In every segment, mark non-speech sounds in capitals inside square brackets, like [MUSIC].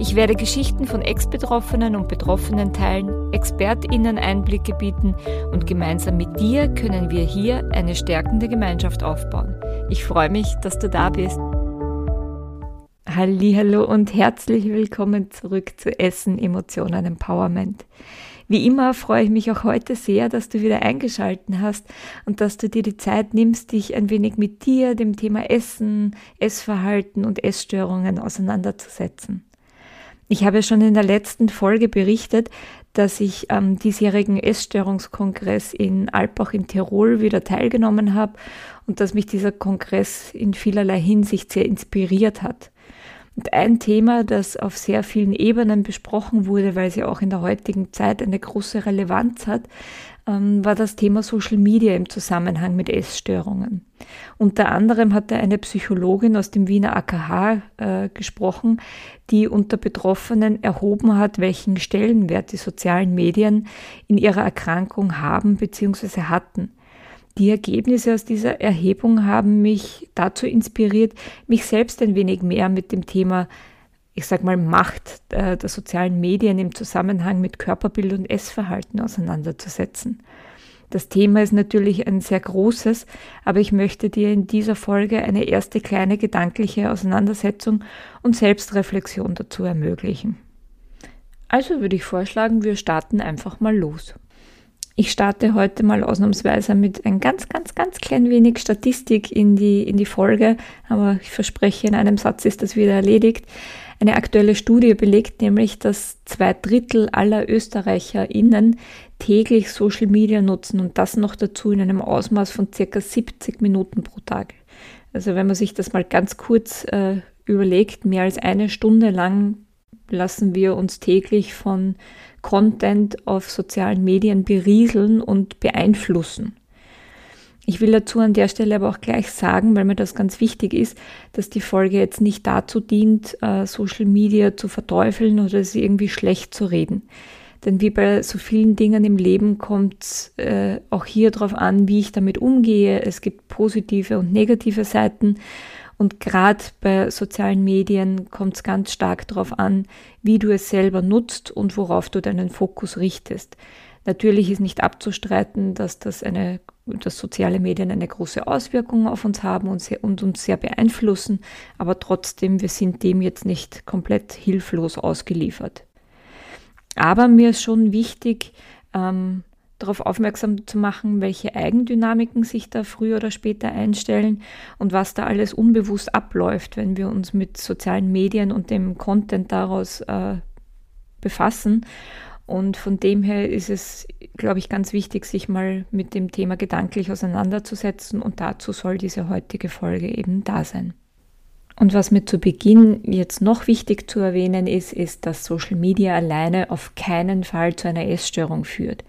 Ich werde Geschichten von Ex-Betroffenen und Betroffenen teilen, ExpertInnen Einblicke bieten und gemeinsam mit dir können wir hier eine stärkende Gemeinschaft aufbauen. Ich freue mich, dass du da bist. Hallo und herzlich willkommen zurück zu Essen, Emotionen, Empowerment. Wie immer freue ich mich auch heute sehr, dass du wieder eingeschalten hast und dass du dir die Zeit nimmst, dich ein wenig mit dir, dem Thema Essen, Essverhalten und Essstörungen auseinanderzusetzen. Ich habe schon in der letzten Folge berichtet, dass ich am diesjährigen Essstörungskongress in Alpbach in Tirol wieder teilgenommen habe und dass mich dieser Kongress in vielerlei Hinsicht sehr inspiriert hat. Und ein Thema, das auf sehr vielen Ebenen besprochen wurde, weil sie auch in der heutigen Zeit eine große Relevanz hat, ähm, war das Thema Social Media im Zusammenhang mit Essstörungen. Unter anderem hat da eine Psychologin aus dem Wiener AKH äh, gesprochen, die unter Betroffenen erhoben hat, welchen Stellenwert die sozialen Medien in ihrer Erkrankung haben bzw. hatten. Die Ergebnisse aus dieser Erhebung haben mich dazu inspiriert, mich selbst ein wenig mehr mit dem Thema, ich sag mal, Macht äh, der sozialen Medien im Zusammenhang mit Körperbild und Essverhalten auseinanderzusetzen. Das Thema ist natürlich ein sehr großes, aber ich möchte dir in dieser Folge eine erste kleine gedankliche Auseinandersetzung und Selbstreflexion dazu ermöglichen. Also würde ich vorschlagen, wir starten einfach mal los. Ich starte heute mal ausnahmsweise mit ein ganz, ganz, ganz klein wenig Statistik in die, in die Folge, aber ich verspreche, in einem Satz ist das wieder erledigt. Eine aktuelle Studie belegt nämlich, dass zwei Drittel aller ÖsterreicherInnen täglich Social Media nutzen und das noch dazu in einem Ausmaß von circa 70 Minuten pro Tag. Also wenn man sich das mal ganz kurz äh, überlegt, mehr als eine Stunde lang lassen wir uns täglich von Content auf sozialen Medien berieseln und beeinflussen. Ich will dazu an der Stelle aber auch gleich sagen, weil mir das ganz wichtig ist, dass die Folge jetzt nicht dazu dient, äh, Social Media zu verteufeln oder sie irgendwie schlecht zu reden. Denn wie bei so vielen Dingen im Leben kommt es äh, auch hier darauf an, wie ich damit umgehe. Es gibt positive und negative Seiten. Und gerade bei sozialen Medien kommt es ganz stark darauf an, wie du es selber nutzt und worauf du deinen Fokus richtest. Natürlich ist nicht abzustreiten, dass das eine, dass soziale Medien eine große Auswirkung auf uns haben und, sehr, und uns sehr beeinflussen, aber trotzdem, wir sind dem jetzt nicht komplett hilflos ausgeliefert. Aber mir ist schon wichtig, ähm, darauf aufmerksam zu machen, welche Eigendynamiken sich da früher oder später einstellen und was da alles unbewusst abläuft, wenn wir uns mit sozialen Medien und dem Content daraus äh, befassen. Und von dem her ist es, glaube ich, ganz wichtig, sich mal mit dem Thema gedanklich auseinanderzusetzen und dazu soll diese heutige Folge eben da sein. Und was mir zu Beginn jetzt noch wichtig zu erwähnen ist, ist, dass Social Media alleine auf keinen Fall zu einer Essstörung führt.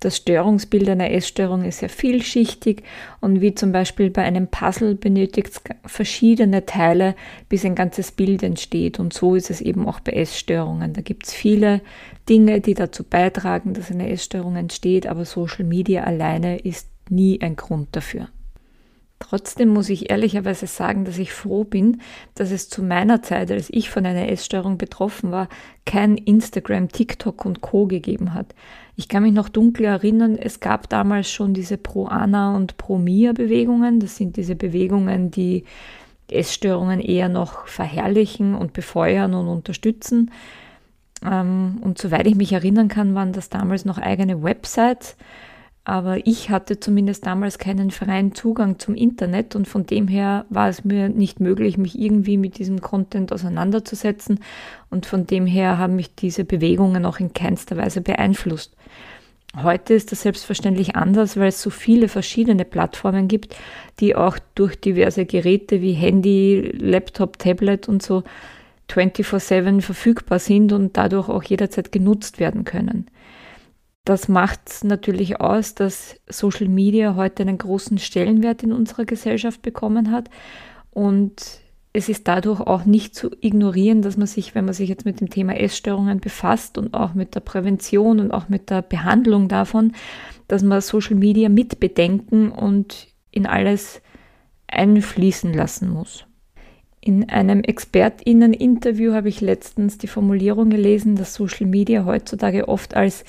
Das Störungsbild einer Essstörung ist sehr vielschichtig und wie zum Beispiel bei einem Puzzle benötigt es verschiedene Teile, bis ein ganzes Bild entsteht. Und so ist es eben auch bei Essstörungen. Da gibt es viele Dinge, die dazu beitragen, dass eine Essstörung entsteht, aber Social Media alleine ist nie ein Grund dafür. Trotzdem muss ich ehrlicherweise sagen, dass ich froh bin, dass es zu meiner Zeit, als ich von einer Essstörung betroffen war, kein Instagram, TikTok und Co gegeben hat. Ich kann mich noch dunkel erinnern, es gab damals schon diese Pro-Ana und Pro-Mia-Bewegungen. Das sind diese Bewegungen, die Essstörungen eher noch verherrlichen und befeuern und unterstützen. Ähm, und soweit ich mich erinnern kann, waren das damals noch eigene Websites aber ich hatte zumindest damals keinen freien Zugang zum Internet und von dem her war es mir nicht möglich, mich irgendwie mit diesem Content auseinanderzusetzen und von dem her haben mich diese Bewegungen auch in keinster Weise beeinflusst. Heute ist das selbstverständlich anders, weil es so viele verschiedene Plattformen gibt, die auch durch diverse Geräte wie Handy, Laptop, Tablet und so 24/7 verfügbar sind und dadurch auch jederzeit genutzt werden können. Das macht natürlich aus, dass Social Media heute einen großen Stellenwert in unserer Gesellschaft bekommen hat und es ist dadurch auch nicht zu ignorieren, dass man sich, wenn man sich jetzt mit dem Thema Essstörungen befasst und auch mit der Prävention und auch mit der Behandlung davon, dass man Social Media mitbedenken und in alles einfließen lassen muss. In einem Expertinnen-Interview habe ich letztens die Formulierung gelesen, dass Social Media heutzutage oft als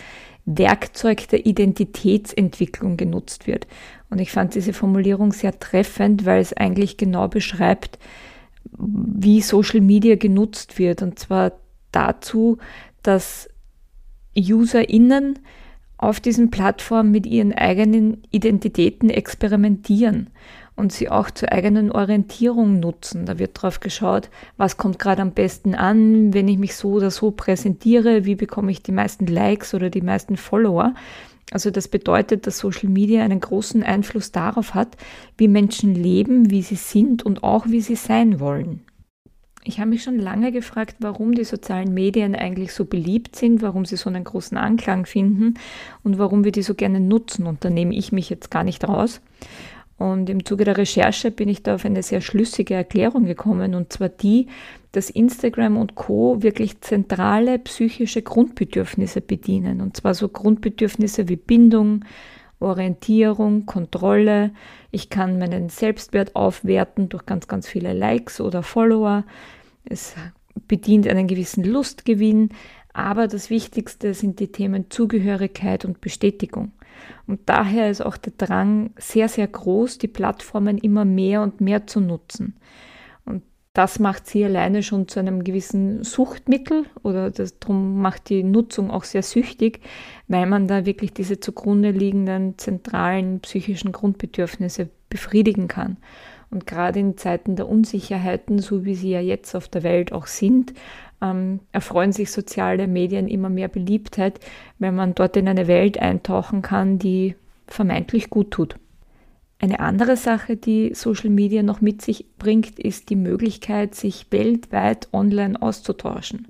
Werkzeug der Identitätsentwicklung genutzt wird. Und ich fand diese Formulierung sehr treffend, weil es eigentlich genau beschreibt, wie Social Media genutzt wird. Und zwar dazu, dass UserInnen auf diesen Plattformen mit ihren eigenen Identitäten experimentieren und sie auch zur eigenen Orientierung nutzen. Da wird drauf geschaut, was kommt gerade am besten an, wenn ich mich so oder so präsentiere, wie bekomme ich die meisten Likes oder die meisten Follower. Also das bedeutet, dass Social Media einen großen Einfluss darauf hat, wie Menschen leben, wie sie sind und auch wie sie sein wollen. Ich habe mich schon lange gefragt, warum die sozialen Medien eigentlich so beliebt sind, warum sie so einen großen Anklang finden und warum wir die so gerne nutzen. Und da nehme ich mich jetzt gar nicht raus. Und im Zuge der Recherche bin ich da auf eine sehr schlüssige Erklärung gekommen, und zwar die, dass Instagram und Co wirklich zentrale psychische Grundbedürfnisse bedienen. Und zwar so Grundbedürfnisse wie Bindung, Orientierung, Kontrolle. Ich kann meinen Selbstwert aufwerten durch ganz, ganz viele Likes oder Follower. Es bedient einen gewissen Lustgewinn. Aber das Wichtigste sind die Themen Zugehörigkeit und Bestätigung. Und daher ist auch der Drang sehr, sehr groß, die Plattformen immer mehr und mehr zu nutzen. Und das macht sie alleine schon zu einem gewissen Suchtmittel oder das, darum macht die Nutzung auch sehr süchtig, weil man da wirklich diese zugrunde liegenden zentralen psychischen Grundbedürfnisse befriedigen kann. Und gerade in Zeiten der Unsicherheiten, so wie sie ja jetzt auf der Welt auch sind, ähm, erfreuen sich soziale Medien immer mehr Beliebtheit, wenn man dort in eine Welt eintauchen kann, die vermeintlich gut tut. Eine andere Sache, die Social Media noch mit sich bringt, ist die Möglichkeit, sich weltweit online auszutauschen.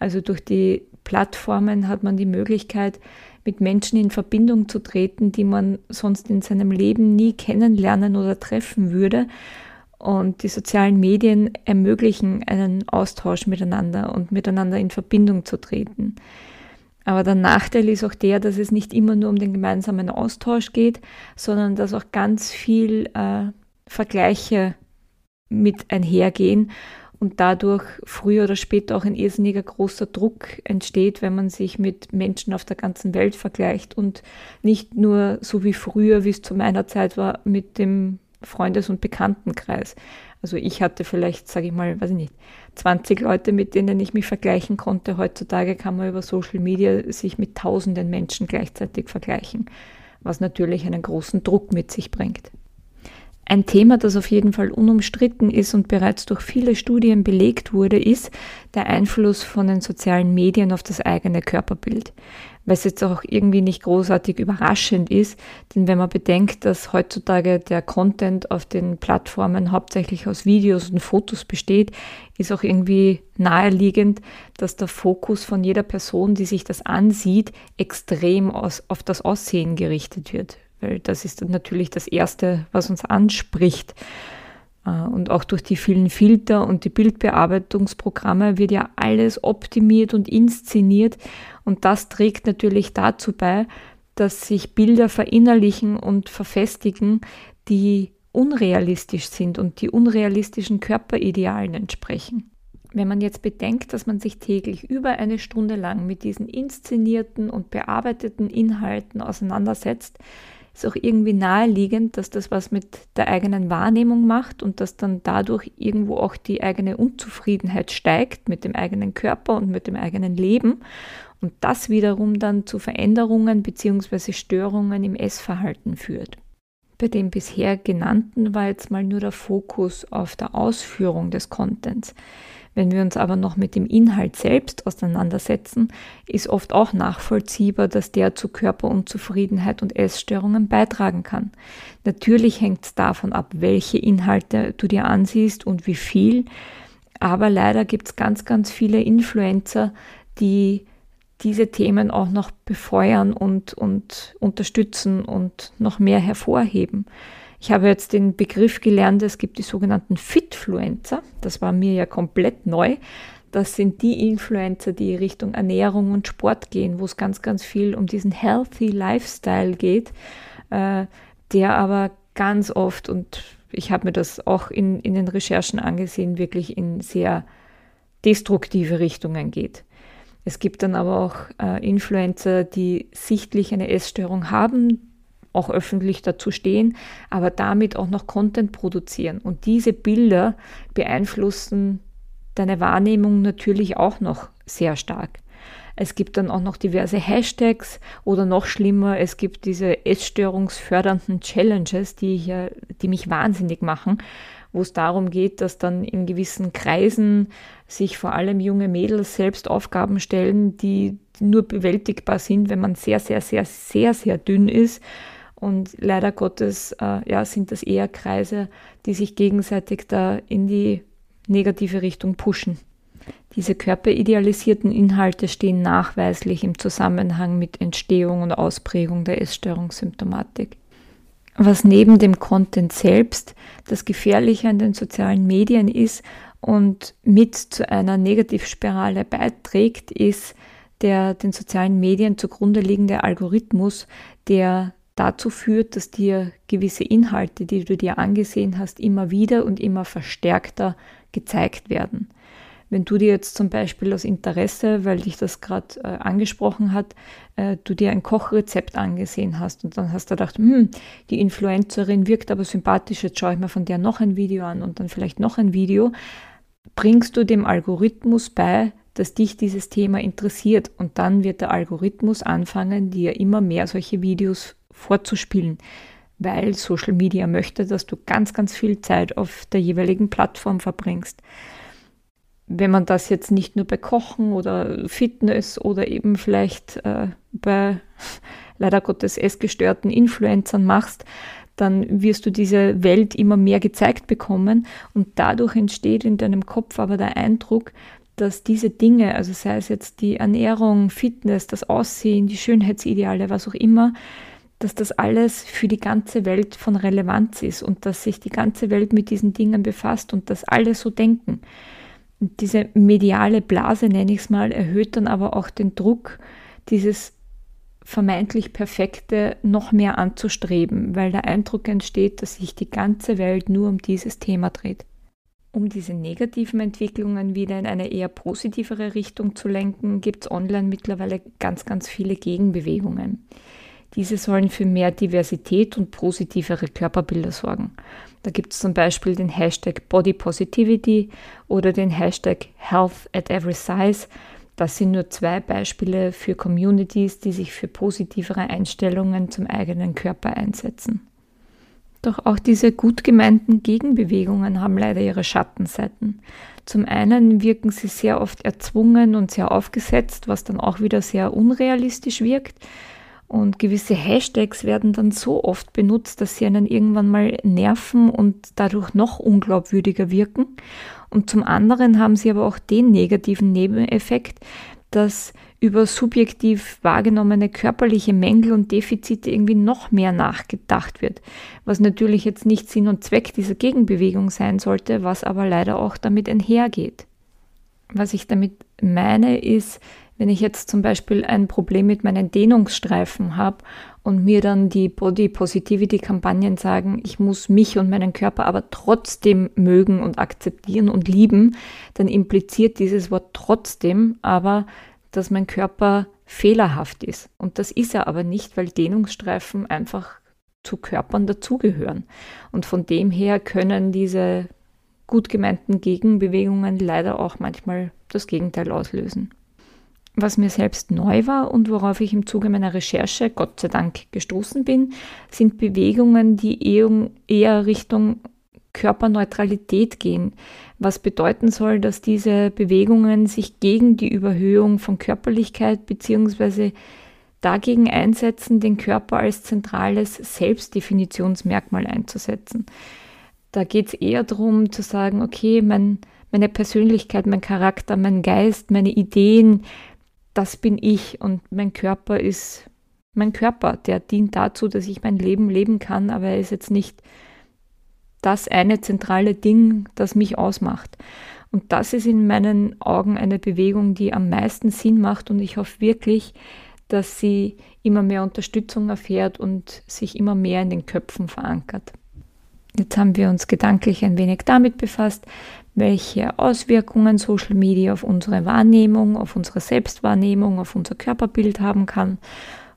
Also durch die Plattformen hat man die Möglichkeit, mit Menschen in Verbindung zu treten, die man sonst in seinem Leben nie kennenlernen oder treffen würde und die sozialen Medien ermöglichen einen Austausch miteinander und miteinander in Verbindung zu treten. Aber der Nachteil ist auch der, dass es nicht immer nur um den gemeinsamen Austausch geht, sondern dass auch ganz viel äh, Vergleiche mit einhergehen und dadurch früher oder später auch ein irrsinniger großer Druck entsteht, wenn man sich mit Menschen auf der ganzen Welt vergleicht und nicht nur so wie früher, wie es zu meiner Zeit war, mit dem Freundes- und Bekanntenkreis. Also ich hatte vielleicht, sage ich mal, weiß ich nicht, 20 Leute, mit denen ich mich vergleichen konnte. Heutzutage kann man über Social Media sich mit tausenden Menschen gleichzeitig vergleichen, was natürlich einen großen Druck mit sich bringt. Ein Thema, das auf jeden Fall unumstritten ist und bereits durch viele Studien belegt wurde, ist der Einfluss von den sozialen Medien auf das eigene Körperbild was jetzt auch irgendwie nicht großartig überraschend ist, denn wenn man bedenkt, dass heutzutage der Content auf den Plattformen hauptsächlich aus Videos und Fotos besteht, ist auch irgendwie naheliegend, dass der Fokus von jeder Person, die sich das ansieht, extrem aus, auf das Aussehen gerichtet wird. Weil das ist natürlich das Erste, was uns anspricht. Äh, und auch durch die vielen Filter und die Bildbearbeitungsprogramme wird ja alles optimiert und inszeniert. Und das trägt natürlich dazu bei, dass sich Bilder verinnerlichen und verfestigen, die unrealistisch sind und die unrealistischen Körperidealen entsprechen. Wenn man jetzt bedenkt, dass man sich täglich über eine Stunde lang mit diesen inszenierten und bearbeiteten Inhalten auseinandersetzt, ist auch irgendwie naheliegend, dass das was mit der eigenen Wahrnehmung macht und dass dann dadurch irgendwo auch die eigene Unzufriedenheit steigt mit dem eigenen Körper und mit dem eigenen Leben und das wiederum dann zu Veränderungen bzw. Störungen im Essverhalten führt. Bei dem bisher genannten war jetzt mal nur der Fokus auf der Ausführung des Contents. Wenn wir uns aber noch mit dem Inhalt selbst auseinandersetzen, ist oft auch nachvollziehbar, dass der zu Körperunzufriedenheit und Essstörungen beitragen kann. Natürlich hängt es davon ab, welche Inhalte du dir ansiehst und wie viel, aber leider gibt es ganz, ganz viele Influencer, die diese Themen auch noch befeuern und, und unterstützen und noch mehr hervorheben. Ich habe jetzt den Begriff gelernt, es gibt die sogenannten Fitfluencer. Das war mir ja komplett neu. Das sind die Influencer, die Richtung Ernährung und Sport gehen, wo es ganz, ganz viel um diesen Healthy Lifestyle geht, äh, der aber ganz oft, und ich habe mir das auch in, in den Recherchen angesehen, wirklich in sehr destruktive Richtungen geht. Es gibt dann aber auch äh, Influencer, die sichtlich eine Essstörung haben, auch öffentlich dazu stehen, aber damit auch noch Content produzieren. Und diese Bilder beeinflussen deine Wahrnehmung natürlich auch noch sehr stark. Es gibt dann auch noch diverse Hashtags oder noch schlimmer, es gibt diese essstörungsfördernden Challenges, die, hier, die mich wahnsinnig machen, wo es darum geht, dass dann in gewissen Kreisen sich vor allem junge Mädels selbst Aufgaben stellen, die nur bewältigbar sind, wenn man sehr, sehr, sehr, sehr, sehr dünn ist. Und leider Gottes äh, ja, sind das eher Kreise, die sich gegenseitig da in die negative Richtung pushen. Diese körperidealisierten Inhalte stehen nachweislich im Zusammenhang mit Entstehung und Ausprägung der Essstörungssymptomatik. Was neben dem Content selbst das Gefährliche an den sozialen Medien ist und mit zu einer Negativspirale beiträgt, ist der den sozialen Medien zugrunde liegende Algorithmus, der dazu führt, dass dir gewisse Inhalte, die du dir angesehen hast, immer wieder und immer verstärkter gezeigt werden. Wenn du dir jetzt zum Beispiel aus Interesse, weil dich das gerade äh, angesprochen hat, äh, du dir ein Kochrezept angesehen hast und dann hast du gedacht, hm, die Influencerin wirkt aber sympathisch, jetzt schaue ich mir von der noch ein Video an und dann vielleicht noch ein Video, bringst du dem Algorithmus bei, dass dich dieses Thema interessiert und dann wird der Algorithmus anfangen, dir immer mehr solche Videos vorzuspielen weil Social Media möchte, dass du ganz, ganz viel Zeit auf der jeweiligen Plattform verbringst. Wenn man das jetzt nicht nur bei Kochen oder Fitness oder eben vielleicht äh, bei [LAUGHS] leider Gottes essgestörten Influencern machst, dann wirst du diese Welt immer mehr gezeigt bekommen und dadurch entsteht in deinem Kopf aber der Eindruck, dass diese Dinge, also sei es jetzt die Ernährung, Fitness, das Aussehen, die Schönheitsideale, was auch immer, dass das alles für die ganze Welt von Relevanz ist und dass sich die ganze Welt mit diesen Dingen befasst und dass alle so denken. Und diese mediale Blase, nenne ich es mal, erhöht dann aber auch den Druck, dieses vermeintlich Perfekte noch mehr anzustreben, weil der Eindruck entsteht, dass sich die ganze Welt nur um dieses Thema dreht. Um diese negativen Entwicklungen wieder in eine eher positivere Richtung zu lenken, gibt es online mittlerweile ganz, ganz viele Gegenbewegungen. Diese sollen für mehr Diversität und positivere Körperbilder sorgen. Da gibt es zum Beispiel den Hashtag Body Positivity oder den Hashtag Health at Every Size. Das sind nur zwei Beispiele für Communities, die sich für positivere Einstellungen zum eigenen Körper einsetzen. Doch auch diese gut gemeinten Gegenbewegungen haben leider ihre Schattenseiten. Zum einen wirken sie sehr oft erzwungen und sehr aufgesetzt, was dann auch wieder sehr unrealistisch wirkt. Und gewisse Hashtags werden dann so oft benutzt, dass sie einen irgendwann mal nerven und dadurch noch unglaubwürdiger wirken. Und zum anderen haben sie aber auch den negativen Nebeneffekt, dass über subjektiv wahrgenommene körperliche Mängel und Defizite irgendwie noch mehr nachgedacht wird, was natürlich jetzt nicht Sinn und Zweck dieser Gegenbewegung sein sollte, was aber leider auch damit einhergeht. Was ich damit meine, ist, wenn ich jetzt zum Beispiel ein Problem mit meinen Dehnungsstreifen habe und mir dann die Body Positivity Kampagnen sagen, ich muss mich und meinen Körper aber trotzdem mögen und akzeptieren und lieben, dann impliziert dieses Wort trotzdem aber, dass mein Körper fehlerhaft ist. Und das ist er aber nicht, weil Dehnungsstreifen einfach zu Körpern dazugehören. Und von dem her können diese gut gemeinten Gegenbewegungen leider auch manchmal das Gegenteil auslösen. Was mir selbst neu war und worauf ich im Zuge meiner Recherche Gott sei Dank gestoßen bin, sind Bewegungen, die eher Richtung Körperneutralität gehen, was bedeuten soll, dass diese Bewegungen sich gegen die Überhöhung von Körperlichkeit bzw. dagegen einsetzen, den Körper als zentrales Selbstdefinitionsmerkmal einzusetzen. Da geht es eher darum zu sagen, okay, mein, meine Persönlichkeit, mein Charakter, mein Geist, meine Ideen, das bin ich und mein Körper ist mein Körper, der dient dazu, dass ich mein Leben leben kann, aber er ist jetzt nicht das eine zentrale Ding, das mich ausmacht. Und das ist in meinen Augen eine Bewegung, die am meisten Sinn macht und ich hoffe wirklich, dass sie immer mehr Unterstützung erfährt und sich immer mehr in den Köpfen verankert. Jetzt haben wir uns gedanklich ein wenig damit befasst, welche Auswirkungen Social Media auf unsere Wahrnehmung, auf unsere Selbstwahrnehmung, auf unser Körperbild haben kann.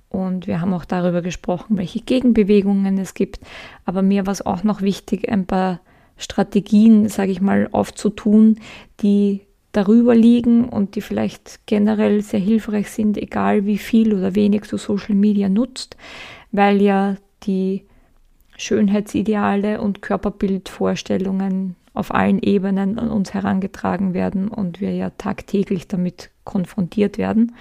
Und wir haben auch darüber gesprochen, welche Gegenbewegungen es gibt. Aber mir war es auch noch wichtig, ein paar Strategien, sage ich mal, aufzutun, die darüber liegen und die vielleicht generell sehr hilfreich sind, egal wie viel oder wenig du Social Media nutzt, weil ja die Schönheitsideale und Körperbildvorstellungen auf allen Ebenen an uns herangetragen werden und wir ja tagtäglich damit konfrontiert werden.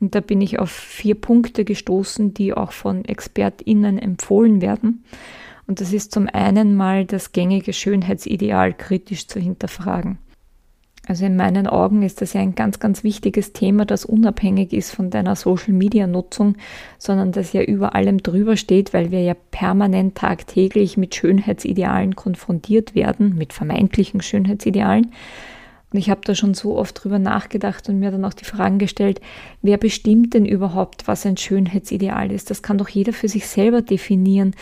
Und da bin ich auf vier Punkte gestoßen, die auch von ExpertInnen empfohlen werden. Und das ist zum einen mal das gängige Schönheitsideal kritisch zu hinterfragen. Also in meinen Augen ist das ja ein ganz, ganz wichtiges Thema, das unabhängig ist von deiner Social-Media-Nutzung, sondern das ja über allem drüber steht, weil wir ja permanent tagtäglich mit Schönheitsidealen konfrontiert werden, mit vermeintlichen Schönheitsidealen. Und ich habe da schon so oft drüber nachgedacht und mir dann auch die Fragen gestellt, wer bestimmt denn überhaupt, was ein Schönheitsideal ist? Das kann doch jeder für sich selber definieren.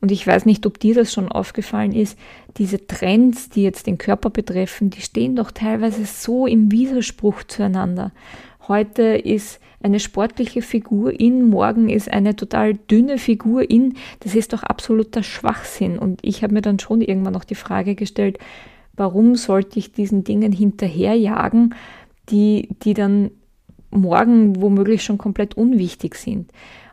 Und ich weiß nicht, ob dir das schon aufgefallen ist, diese Trends, die jetzt den Körper betreffen, die stehen doch teilweise so im Widerspruch zueinander. Heute ist eine sportliche Figur in, morgen ist eine total dünne Figur in. Das ist doch absoluter Schwachsinn. Und ich habe mir dann schon irgendwann noch die Frage gestellt, warum sollte ich diesen Dingen hinterherjagen, die, die dann morgen womöglich schon komplett unwichtig sind.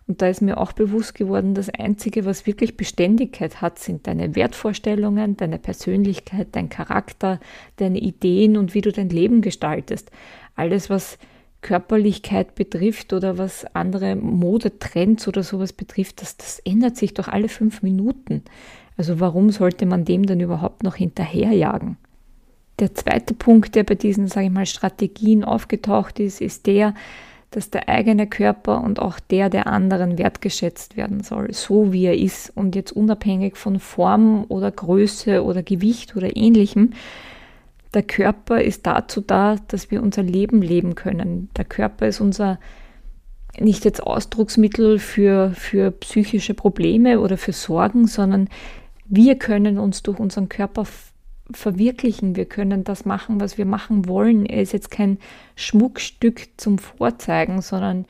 Und da ist mir auch bewusst geworden, das Einzige, was wirklich Beständigkeit hat, sind deine Wertvorstellungen, deine Persönlichkeit, dein Charakter, deine Ideen und wie du dein Leben gestaltest. Alles, was Körperlichkeit betrifft oder was andere Modetrends oder sowas betrifft, das, das ändert sich doch alle fünf Minuten. Also warum sollte man dem dann überhaupt noch hinterherjagen? Der zweite Punkt, der bei diesen, sage ich mal, Strategien aufgetaucht ist, ist der, dass der eigene Körper und auch der der anderen wertgeschätzt werden soll, so wie er ist und jetzt unabhängig von Form oder Größe oder Gewicht oder ähnlichem. Der Körper ist dazu da, dass wir unser Leben leben können. Der Körper ist unser nicht jetzt Ausdrucksmittel für, für psychische Probleme oder für Sorgen, sondern wir können uns durch unseren Körper verwirklichen. Wir können das machen, was wir machen wollen. Er ist jetzt kein Schmuckstück zum Vorzeigen, sondern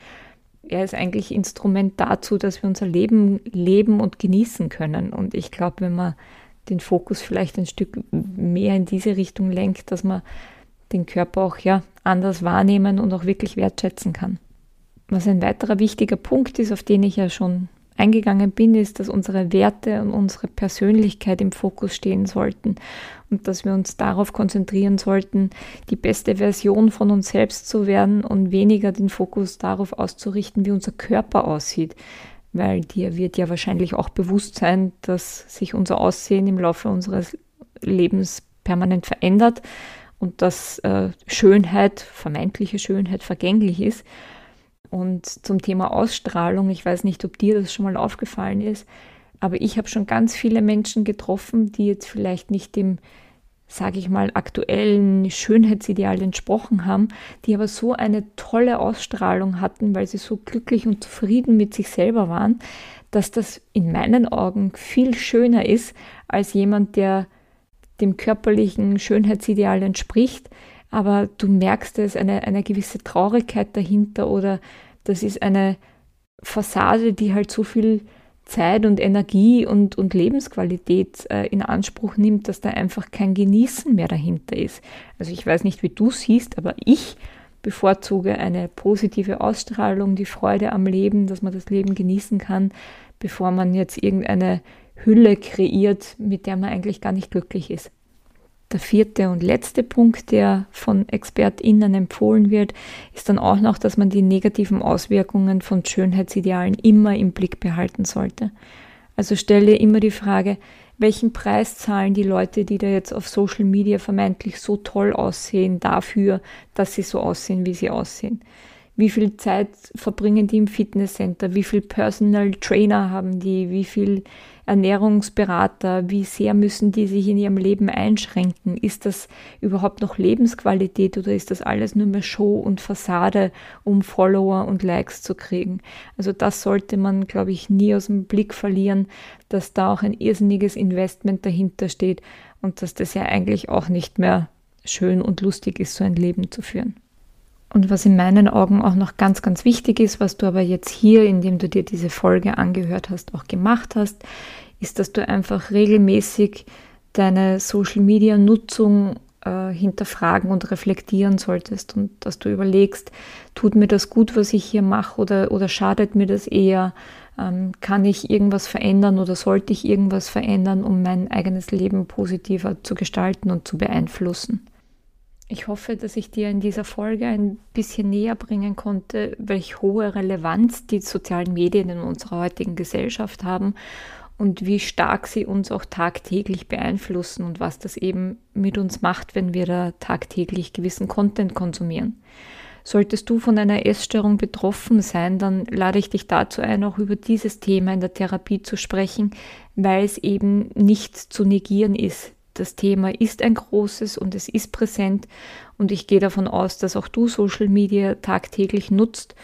er ist eigentlich Instrument dazu, dass wir unser Leben leben und genießen können. Und ich glaube, wenn man den Fokus vielleicht ein Stück mehr in diese Richtung lenkt, dass man den Körper auch ja anders wahrnehmen und auch wirklich wertschätzen kann. Was ein weiterer wichtiger Punkt ist, auf den ich ja schon eingegangen bin, ist, dass unsere Werte und unsere Persönlichkeit im Fokus stehen sollten und dass wir uns darauf konzentrieren sollten, die beste Version von uns selbst zu werden und weniger den Fokus darauf auszurichten, wie unser Körper aussieht. Weil dir wird ja wahrscheinlich auch bewusst sein, dass sich unser Aussehen im Laufe unseres Lebens permanent verändert und dass äh, Schönheit, vermeintliche Schönheit vergänglich ist und zum Thema Ausstrahlung, ich weiß nicht, ob dir das schon mal aufgefallen ist, aber ich habe schon ganz viele Menschen getroffen, die jetzt vielleicht nicht dem, sage ich mal, aktuellen Schönheitsideal entsprochen haben, die aber so eine tolle Ausstrahlung hatten, weil sie so glücklich und zufrieden mit sich selber waren, dass das in meinen Augen viel schöner ist als jemand, der dem körperlichen Schönheitsideal entspricht, aber du merkst es, eine, eine gewisse Traurigkeit dahinter oder das ist eine Fassade, die halt so viel Zeit und Energie und, und Lebensqualität äh, in Anspruch nimmt, dass da einfach kein Genießen mehr dahinter ist. Also ich weiß nicht, wie du siehst, aber ich bevorzuge eine positive Ausstrahlung, die Freude am Leben, dass man das Leben genießen kann, bevor man jetzt irgendeine Hülle kreiert, mit der man eigentlich gar nicht glücklich ist. Der vierte und letzte Punkt, der von ExpertInnen empfohlen wird, ist dann auch noch, dass man die negativen Auswirkungen von Schönheitsidealen immer im Blick behalten sollte. Also stelle immer die Frage, welchen Preis zahlen die Leute, die da jetzt auf Social Media vermeintlich so toll aussehen, dafür, dass sie so aussehen, wie sie aussehen? wie viel Zeit verbringen die im Fitnesscenter, wie viel Personal Trainer haben die, wie viel Ernährungsberater, wie sehr müssen die sich in ihrem Leben einschränken? Ist das überhaupt noch Lebensqualität oder ist das alles nur mehr Show und Fassade, um Follower und Likes zu kriegen? Also das sollte man, glaube ich, nie aus dem Blick verlieren, dass da auch ein irrsinniges Investment dahinter steht und dass das ja eigentlich auch nicht mehr schön und lustig ist, so ein Leben zu führen. Und was in meinen Augen auch noch ganz, ganz wichtig ist, was du aber jetzt hier, indem du dir diese Folge angehört hast, auch gemacht hast, ist, dass du einfach regelmäßig deine Social-Media-Nutzung äh, hinterfragen und reflektieren solltest und dass du überlegst, tut mir das gut, was ich hier mache oder, oder schadet mir das eher? Ähm, kann ich irgendwas verändern oder sollte ich irgendwas verändern, um mein eigenes Leben positiver zu gestalten und zu beeinflussen? Ich hoffe, dass ich dir in dieser Folge ein bisschen näher bringen konnte, welch hohe Relevanz die sozialen Medien in unserer heutigen Gesellschaft haben und wie stark sie uns auch tagtäglich beeinflussen und was das eben mit uns macht, wenn wir da tagtäglich gewissen Content konsumieren. Solltest du von einer Essstörung betroffen sein, dann lade ich dich dazu ein, auch über dieses Thema in der Therapie zu sprechen, weil es eben nicht zu negieren ist. Das Thema ist ein großes und es ist präsent und ich gehe davon aus, dass auch du Social Media tagtäglich nutzt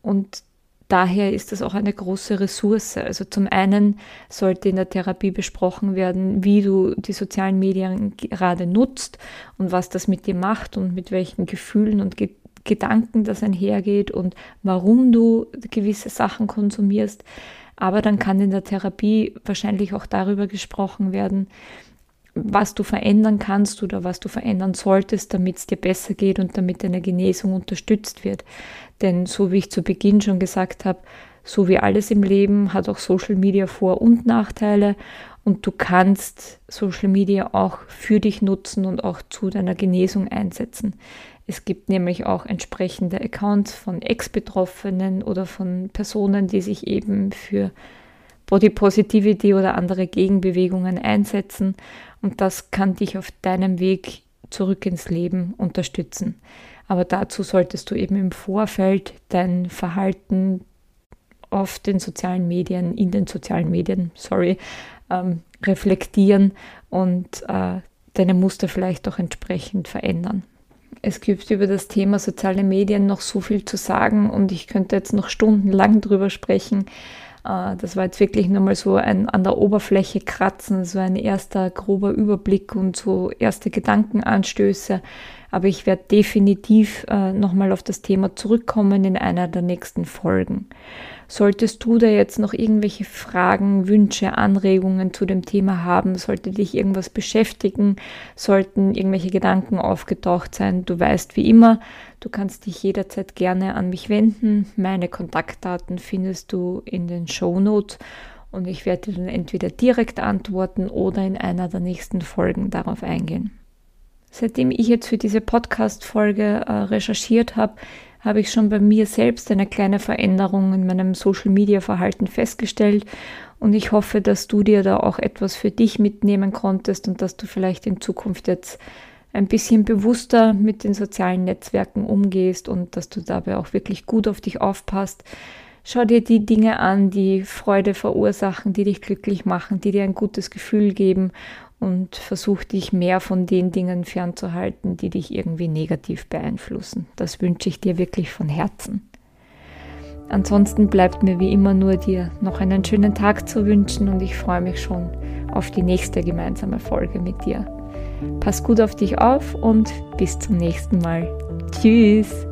und daher ist das auch eine große Ressource. Also zum einen sollte in der Therapie besprochen werden, wie du die sozialen Medien gerade nutzt und was das mit dir macht und mit welchen Gefühlen und Ge Gedanken das einhergeht und warum du gewisse Sachen konsumierst. Aber dann kann in der Therapie wahrscheinlich auch darüber gesprochen werden, was du verändern kannst oder was du verändern solltest, damit es dir besser geht und damit deine Genesung unterstützt wird. Denn so wie ich zu Beginn schon gesagt habe, so wie alles im Leben hat auch Social Media Vor- und Nachteile und du kannst Social Media auch für dich nutzen und auch zu deiner Genesung einsetzen. Es gibt nämlich auch entsprechende Accounts von Ex-Betroffenen oder von Personen, die sich eben für Body Positivity oder andere Gegenbewegungen einsetzen und das kann dich auf deinem Weg zurück ins Leben unterstützen. Aber dazu solltest du eben im Vorfeld dein Verhalten auf den sozialen Medien, in den sozialen Medien, sorry, ähm, reflektieren und äh, deine Muster vielleicht auch entsprechend verändern. Es gibt über das Thema soziale Medien noch so viel zu sagen und ich könnte jetzt noch stundenlang drüber sprechen. Äh, das war jetzt wirklich nur mal so ein an der Oberfläche kratzen, so ein erster grober Überblick und so erste Gedankenanstöße. Aber ich werde definitiv äh, nochmal auf das Thema zurückkommen in einer der nächsten Folgen. Solltest du da jetzt noch irgendwelche Fragen, Wünsche, Anregungen zu dem Thema haben, sollte dich irgendwas beschäftigen, sollten irgendwelche Gedanken aufgetaucht sein, du weißt wie immer, du kannst dich jederzeit gerne an mich wenden. Meine Kontaktdaten findest du in den Show Notes und ich werde dir dann entweder direkt antworten oder in einer der nächsten Folgen darauf eingehen. Seitdem ich jetzt für diese Podcast-Folge äh, recherchiert habe, habe ich schon bei mir selbst eine kleine Veränderung in meinem Social-Media-Verhalten festgestellt und ich hoffe, dass du dir da auch etwas für dich mitnehmen konntest und dass du vielleicht in Zukunft jetzt ein bisschen bewusster mit den sozialen Netzwerken umgehst und dass du dabei auch wirklich gut auf dich aufpasst. Schau dir die Dinge an, die Freude verursachen, die dich glücklich machen, die dir ein gutes Gefühl geben und versuch dich mehr von den Dingen fernzuhalten, die dich irgendwie negativ beeinflussen. Das wünsche ich dir wirklich von Herzen. Ansonsten bleibt mir wie immer nur dir noch einen schönen Tag zu wünschen und ich freue mich schon auf die nächste gemeinsame Folge mit dir. Pass gut auf dich auf und bis zum nächsten Mal. Tschüss!